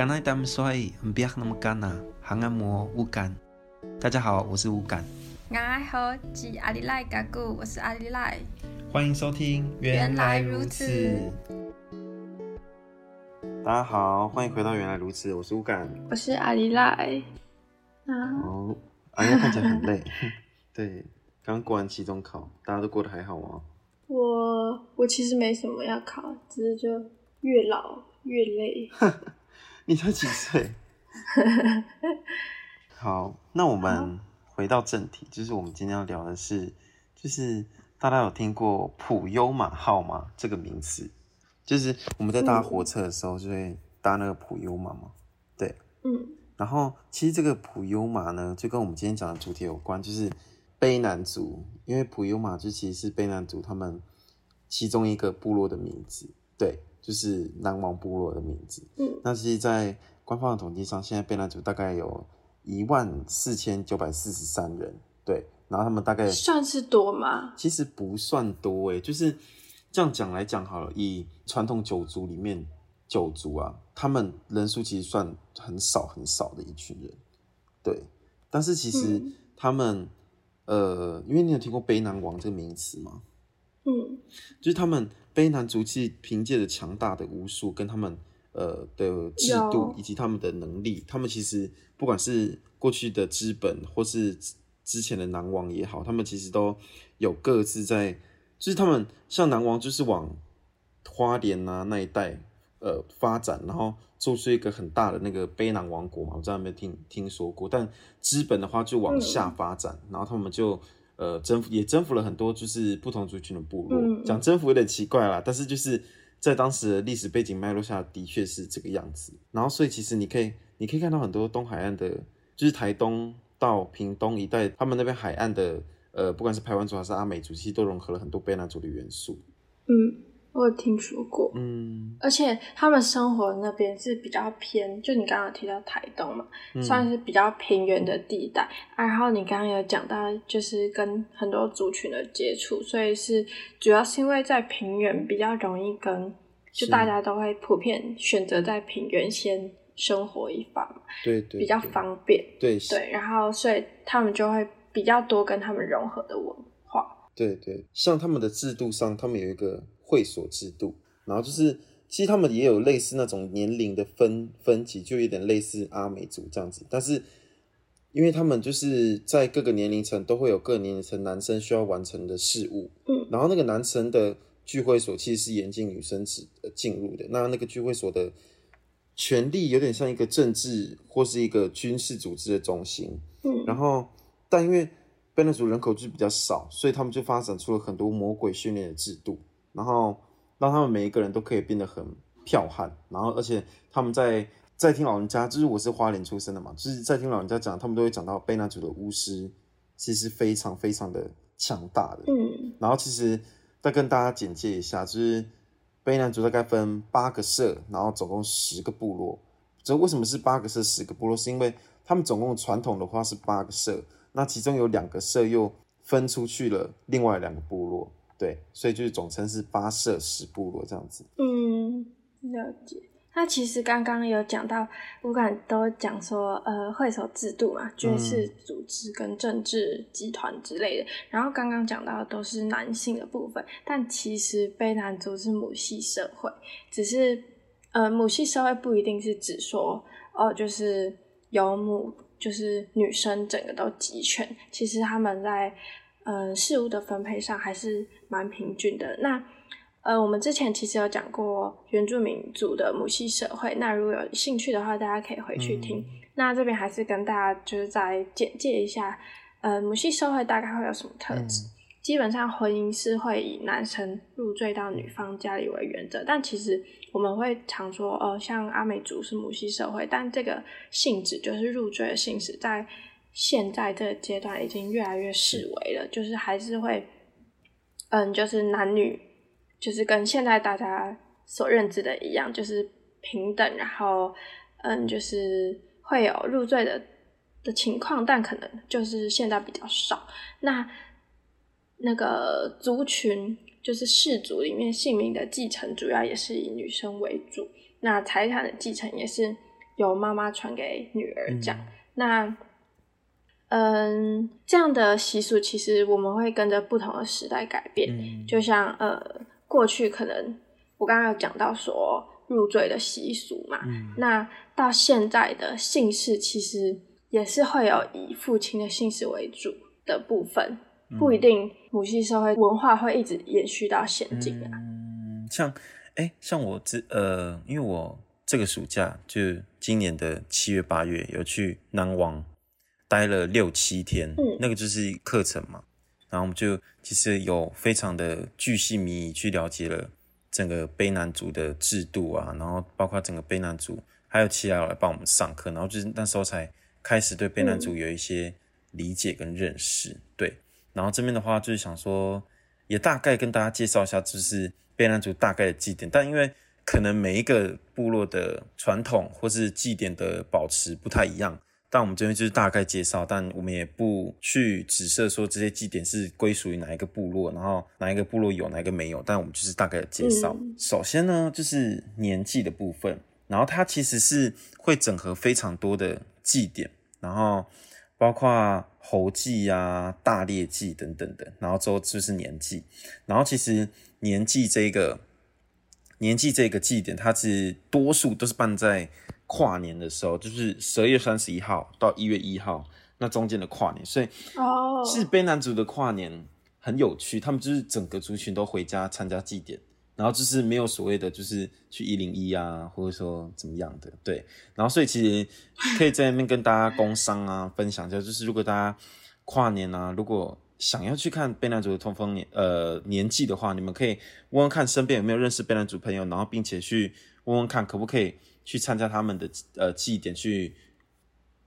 刚才他们说不要那么干呐，还按摩乌干。大家好，我是乌干。大家好，是阿里赖嘎古，我是阿里赖。欢迎收听，原来如此。大家好，欢迎回到原来如此，我是乌干，我是阿里赖。啊，哦，阿里看起来很累。对，刚过完期中考，大家都过得还好吗？我我其实没什么要考，只是就越老越累。你才几岁？好，那我们回到正题，就是我们今天要聊的是，就是大家有听过普悠玛号吗？这个名词，就是我们在搭火车的时候就会搭那个普悠玛嘛。对，嗯。然后其实这个普悠玛呢，就跟我们今天讲的主题有关，就是卑南族，因为普悠玛就其实是卑南族他们其中一个部落的名字。对。就是南王部落的名字。嗯，那其实，在官方的统计上，现在卑南族大概有一万四千九百四十三人。对，然后他们大概算是多吗？其实不算多诶，就是这样讲来讲好了。以传统九族里面，九族啊，他们人数其实算很少很少的一群人。对，但是其实他们，嗯、呃，因为你有听过卑南王这个名词吗？嗯，就是他们。卑南族其实凭借着强大的巫术跟他们呃的制度以及他们的能力，他们其实不管是过去的资本或是之前的南王也好，他们其实都有各自在，就是他们像南王就是往花莲啊那一带呃发展，然后做出一个很大的那个卑南王国嘛，我在那边听听说过，但资本的话就往下发展，嗯、然后他们就。呃，征服也征服了很多，就是不同族群的部落。讲、嗯、征服有点奇怪啦，但是就是在当时的历史背景脉络下的确是这个样子。然后，所以其实你可以，你可以看到很多东海岸的，就是台东到屏东一带，他们那边海岸的，呃，不管是台湾族还是阿美族，其实都融合了很多卑南族的元素。嗯。我有听说过，嗯，而且他们生活那边是比较偏，就你刚刚提到台东嘛，嗯、算是比较平原的地带。啊、然后你刚刚有讲到，就是跟很多族群的接触，所以是主要是因为在平原比较容易跟，就大家都会普遍选择在平原先生活一番嘛，对，对对，比较方便，对对，然后所以他们就会比较多跟他们融合的文化，对对，像他们的制度上，他们有一个。会所制度，然后就是，其实他们也有类似那种年龄的分分级，就有点类似阿美族这样子。但是，因为他们就是在各个年龄层都会有各年龄层男生需要完成的事物，嗯，然后那个男生的聚会所其实是严禁女生进进入的。那那个聚会所的权力有点像一个政治或是一个军事组织的中心，嗯，然后但因为卑南族人口就比较少，所以他们就发展出了很多魔鬼训练的制度。然后让他们每一个人都可以变得很剽悍，然后而且他们在在听老人家，就是我是花莲出生的嘛，就是在听老人家讲，他们都会讲到卑南族的巫师其实非常非常的强大的。嗯，然后其实再跟大家简介一下，就是卑南族大概分八个社，然后总共十个部落。这为什么是八个社十个部落？是因为他们总共传统的话是八个社，那其中有两个社又分出去了另外两个部落。对，所以就是总称是八社十部落这样子。嗯，了解。那其实刚刚有讲到，乌干都讲说，呃，会所制度嘛，军事组织跟政治集团之类的。嗯、然后刚刚讲到的都是男性的部分，但其实卑南族是母系社会，只是呃，母系社会不一定是指说，哦、呃，就是有母，就是女生整个都集权。其实他们在。呃，事物的分配上还是蛮平均的。那呃，我们之前其实有讲过原住民族的母系社会。那如果有兴趣的话，大家可以回去听。嗯、那这边还是跟大家就是再简介一下，呃，母系社会大概会有什么特质？嗯、基本上婚姻是会以男生入赘到女方家里为原则，但其实我们会常说，呃，像阿美族是母系社会，但这个性质就是入赘的性质在。现在这个阶段已经越来越式微了，就是还是会，嗯，就是男女，就是跟现在大家所认知的一样，就是平等，然后，嗯，就是会有入赘的的情况，但可能就是现在比较少。那那个族群，就是氏族里面姓名的继承，主要也是以女生为主，那财产的继承也是。由妈妈传给女儿这样。嗯、那嗯，这样的习俗其实我们会跟着不同的时代改变，嗯、就像呃，过去可能我刚刚有讲到说入赘的习俗嘛，嗯、那到现在的姓氏其实也是会有以父亲的姓氏为主的部分，嗯、不一定母系社会文化会一直延续到现今啊。嗯，像哎、欸，像我之呃，因为我这个暑假就今年的七月八月有去南王。待了六七天，嗯，那个就是课程嘛，然后我们就其实有非常的巨细靡遗去了解了整个卑南族的制度啊，然后包括整个卑南族，还有其他来帮我们上课，然后就是那时候才开始对卑南族有一些理解跟认识，嗯、对，然后这边的话就是想说，也大概跟大家介绍一下，就是卑南族大概的祭典，但因为可能每一个部落的传统或是祭典的保持不太一样。但我们这边就是大概介绍，但我们也不去指涉说这些祭典是归属于哪一个部落，然后哪一个部落有，哪一个没有。但我们就是大概的介绍。嗯、首先呢，就是年祭的部分，然后它其实是会整合非常多的祭典，然后包括猴祭啊、大猎祭等等的，然后之后就是年祭。然后其实年祭这个年祭这个祭典，它是多数都是办在。跨年的时候，就是十二月三十一号到一月一号，那中间的跨年，所以哦，是卑南族的跨年很有趣，他们就是整个族群都回家参加祭典，然后就是没有所谓的就是去一零一啊，或者说怎么样的，对，然后所以其实可以在那边跟大家工商啊 分享一下，就是如果大家跨年啊，如果想要去看卑南族的通风年呃年纪的话，你们可以问问看身边有没有认识卑南族朋友，然后并且去问问看可不可以。去参加他们的呃祭典，去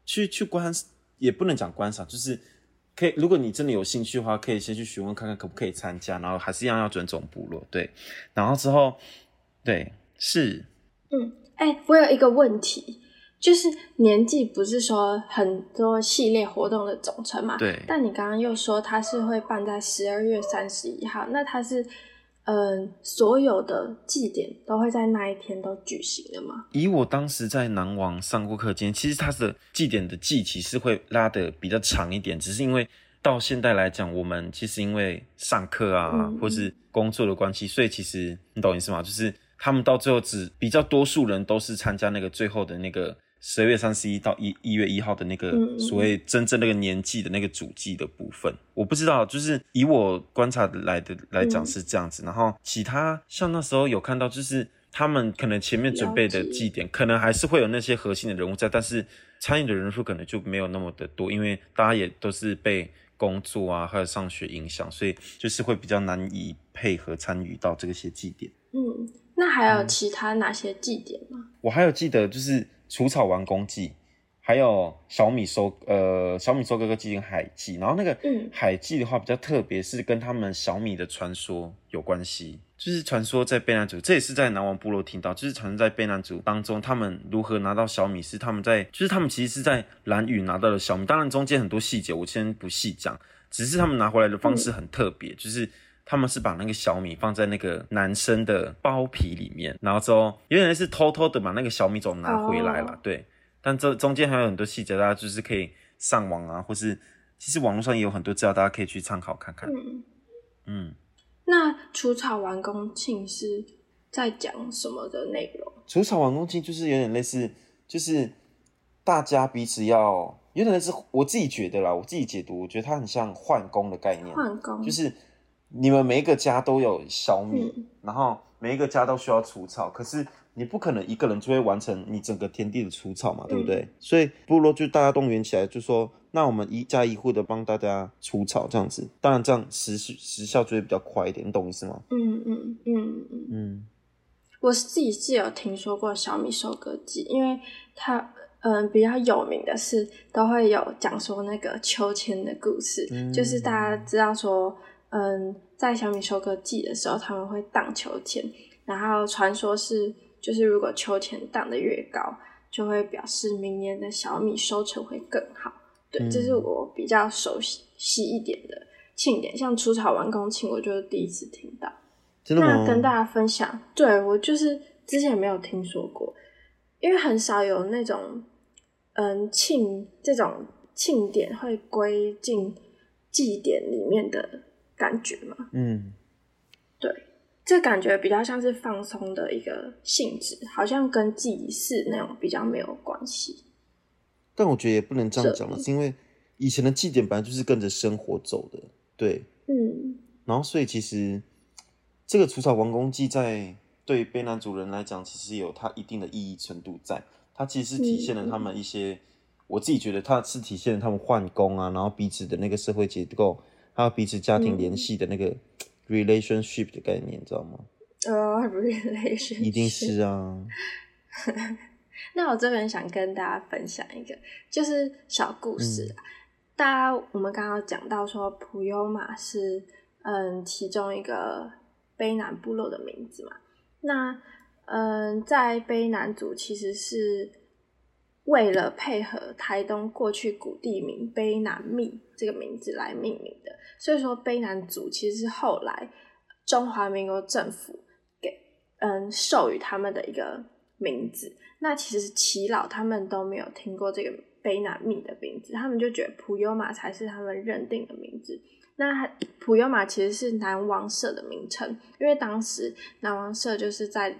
去去观，也不能讲观赏，就是可以。如果你真的有兴趣的话，可以先去询问看看可不可以参加，然后还是一样要尊重部落，对。然后之后，对，是，嗯，哎、欸，我有一个问题，就是年纪不是说很多系列活动的总称嘛？对。但你刚刚又说它是会办在十二月三十一号，那它是？嗯，所有的祭典都会在那一天都举行的吗？以我当时在南王上过课间，其实它的祭典的祭期是会拉的比较长一点，只是因为到现在来讲，我们其实因为上课啊，嗯、或是工作的关系，所以其实你懂意思吗？就是他们到最后只比较多数人都是参加那个最后的那个。十二月三十一到一一月一号的那个所谓真正那个年纪的那个主祭的部分，嗯、我不知道，就是以我观察来的来讲是这样子。嗯、然后其他像那时候有看到，就是他们可能前面准备的祭典，可能还是会有那些核心的人物在，但是参与的人数可能就没有那么的多，因为大家也都是被工作啊还有上学影响，所以就是会比较难以配合参与到这些祭典。嗯，那还有其他哪些祭典吗？嗯、我还有记得就是。除草完工祭，还有小米收呃小米收割割祭跟海祭，然后那个海祭的话比较特别，是跟他们小米的传说有关系。就是传说在贝南族，这也是在南王部落听到，就是传说在贝南族当中，他们如何拿到小米，是他们在就是他们其实是在蓝雨拿到了小米，当然中间很多细节我先不细讲，只是他们拿回来的方式很特别，就是。他们是把那个小米放在那个男生的包皮里面，然后之后有点是偷偷的把那个小米种拿回来了，oh. 对。但这中间还有很多细节，大家就是可以上网啊，或是其实网络上也有很多资料，大家可以去参考看看。嗯。嗯，那除草完工庆是在讲什么的内容？除草完工庆就是有点类似，就是大家彼此要有点类似，我自己觉得啦，我自己解读，我觉得它很像换工的概念，换工就是。你们每一个家都有小米，嗯、然后每一个家都需要除草，可是你不可能一个人就会完成你整个田地的除草嘛，嗯、对不对？所以部落就大家动员起来，就说那我们一家一户的帮大家除草，这样子，当然这样时时效就会比较快一点，你懂意思吗？嗯嗯嗯嗯嗯，我自己是有听说过小米收割机，因为它嗯比较有名的是都会有讲说那个秋千的故事，嗯、就是大家知道说。嗯，在小米收割季的时候，他们会荡秋千，然后传说是，就是如果秋千荡得越高，就会表示明年的小米收成会更好。对，嗯、这是我比较熟悉一点的庆典，像除草完工庆，我就第一次听到。真的吗？那跟大家分享，对，我就是之前没有听说过，因为很少有那种嗯庆这种庆典会归进祭典里面的感觉嘛。嗯，对，这感觉比较像是放松的一个性质，好像跟祭祀那种比较没有关系。但我觉得也不能这样讲了，是因为以前的祭典本来就是跟着生活走的，对，嗯，然后所以其实这个除草王公祭在对卑南族人来讲，其实有它一定的意义程度在，它其实是体现了他们一些，嗯、我自己觉得它是体现了他们换工啊，然后彼此的那个社会结构，还有彼此家庭联系的那个 relationship 的概念，你知道吗？呃、uh,，relationship 一定是啊。那我这边想跟大家分享一个，就是小故事、嗯、大家我们刚刚讲到说，普悠玛是嗯其中一个卑南部落的名字嘛。那嗯，在卑南族其实是为了配合台东过去古地名卑南密这个名字来命名的。所以说，卑南族其实是后来中华民国政府给嗯授予他们的一个名字。那其实耆老他们都没有听过这个卑南密的名字，他们就觉得普悠玛才是他们认定的名字。那普悠玛其实是南王社的名称，因为当时南王社就是在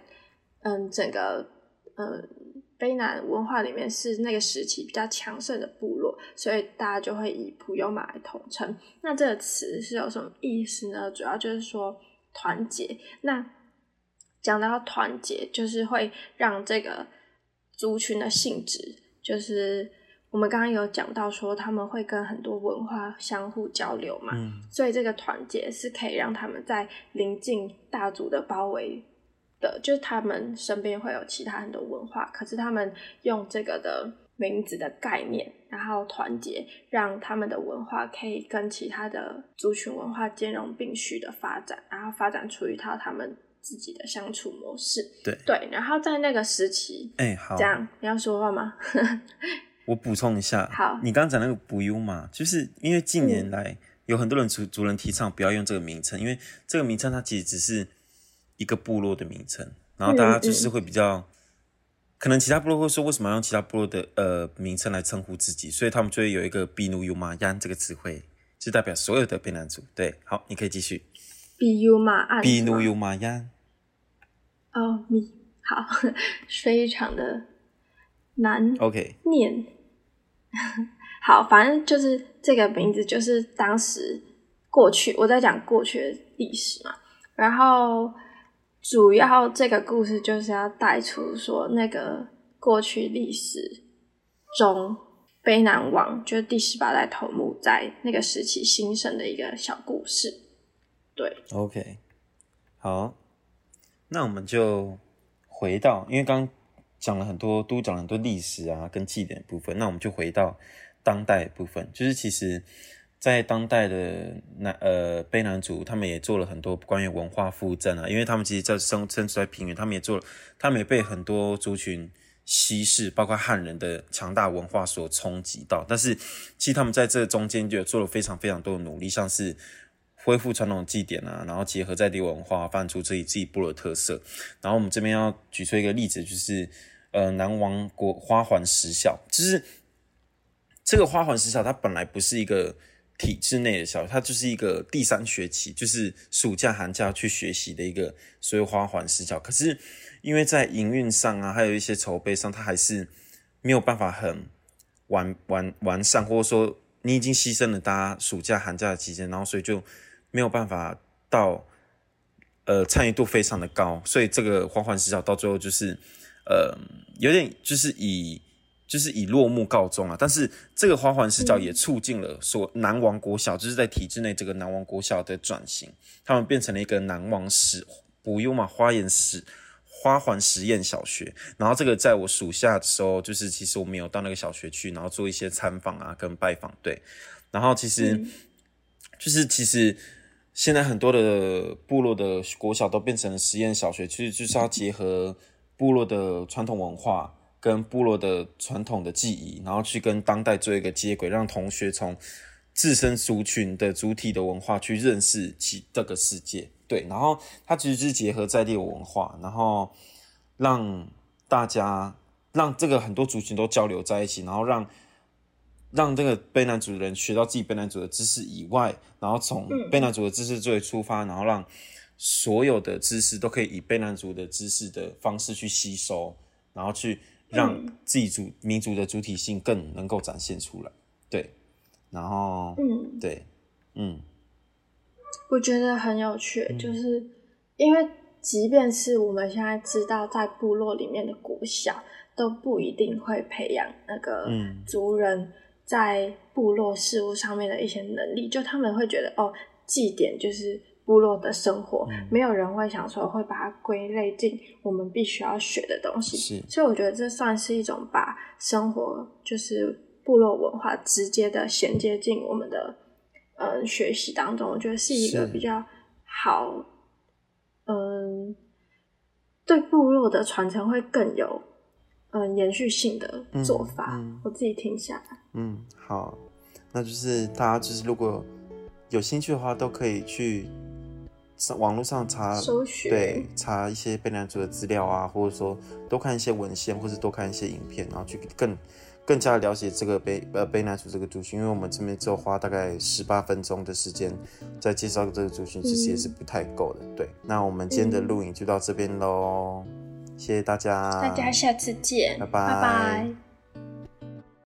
嗯整个嗯卑南文化里面是那个时期比较强盛的部落，所以大家就会以普悠玛来统称。那这个词是有什么意思呢？主要就是说团结。那讲到团结，就是会让这个。族群的性质就是我们刚刚有讲到说他们会跟很多文化相互交流嘛，嗯，所以这个团结是可以让他们在临近大族的包围的，就是他们身边会有其他很多文化，可是他们用这个的名字的概念，然后团结，让他们的文化可以跟其他的族群文化兼容并蓄的发展，然后发展出一套他们。自己的相处模式，对对，然后在那个时期，哎、欸，好，这样你要说话吗？我补充一下，好，你刚刚讲那个不用嘛，就是因为近年来有很多人族族人提倡不要用这个名称，因为这个名称它其实只是一个部落的名称，然后大家就是会比较，嗯嗯、可能其他部落会说为什么要用其他部落的呃名称来称呼自己，所以他们就会有一个比努尤玛央这个词汇，是代表所有的卑南族。对，好，你可以继续。比尤玛比努尤玛央。哦，米好，非常的难。OK，念 好，反正就是这个名字，就是当时过去我在讲过去的历史嘛。然后主要这个故事就是要带出说，那个过去历史中卑南王就是第十八代头目在那个时期兴盛的一个小故事。对，OK，好。那我们就回到，因为刚讲了很多，都讲了很多历史啊，跟祭典的部分。那我们就回到当代的部分，就是其实，在当代的南呃卑南族，他们也做了很多关于文化复振啊，因为他们其实在生生存在平原，他们也做了，他们也被很多族群西式，包括汉人的强大文化所冲击到。但是，其实他们在这中间就做了非常非常多的努力，像是。恢复传统祭典啊，然后结合在地文化，发出自己自己部落的特色。然后我们这边要举出一个例子，就是呃南王国花环石小，就是这个花环石小，它本来不是一个体制内的小，它就是一个第三学期，就是暑假寒假去学习的一个所谓花环实小。可是因为在营运上啊，还有一些筹备上，它还是没有办法很完完完善，或者说你已经牺牲了大家暑假寒假的期间，然后所以就。没有办法到，呃，参与度非常的高，所以这个花环实小到最后就是，呃，有点就是以就是以落幕告终啊。但是这个花环视角也促进了说南王国小，就是在体制内这个南王国小的转型，他们变成了一个南王实不用嘛花园实花环实验小学。然后这个在我暑假的时候，就是其实我们有到那个小学去，然后做一些参访啊跟拜访，对，然后其实、嗯、就是其实。现在很多的部落的国小都变成了实验小学，其实就是要结合部落的传统文化跟部落的传统的记忆，然后去跟当代做一个接轨，让同学从自身族群的主体的文化去认识其这个世界。对，然后它其实是结合在地的文化，然后让大家让这个很多族群都交流在一起，然后让让这个卑南族的人学到自己卑南族的知识以外，然后从卑南族的知识作为出发，然后让所有的知识都可以以卑南族的知识的方式去吸收，然后去让自己主民族的主体性更能够展现出来。对，然后嗯，对，嗯，我觉得很有趣，就是因为。即便是我们现在知道，在部落里面的国小都不一定会培养那个族人在部落事务上面的一些能力，嗯、就他们会觉得哦，祭典就是部落的生活，嗯、没有人会想说会把它归类进我们必须要学的东西。是，所以我觉得这算是一种把生活就是部落文化直接的衔接进我们的嗯学习当中，我觉得是一个比较好。嗯，对部落的传承会更有嗯延续性的做法。嗯嗯、我自己听下来，嗯，好，那就是大家就是如果有兴趣的话，都可以去上网络上查，搜寻，对，查一些卑南族的资料啊，或者说多看一些文献，或者多看一些影片，然后去更。更加了解这个被呃卑南族这个族群，因为我们这边只有花大概十八分钟的时间在介绍这个族群，其实也是不太够的。嗯、对，那我们今天的录影就到这边喽，嗯、谢谢大家，大家下次见，拜拜。拜拜。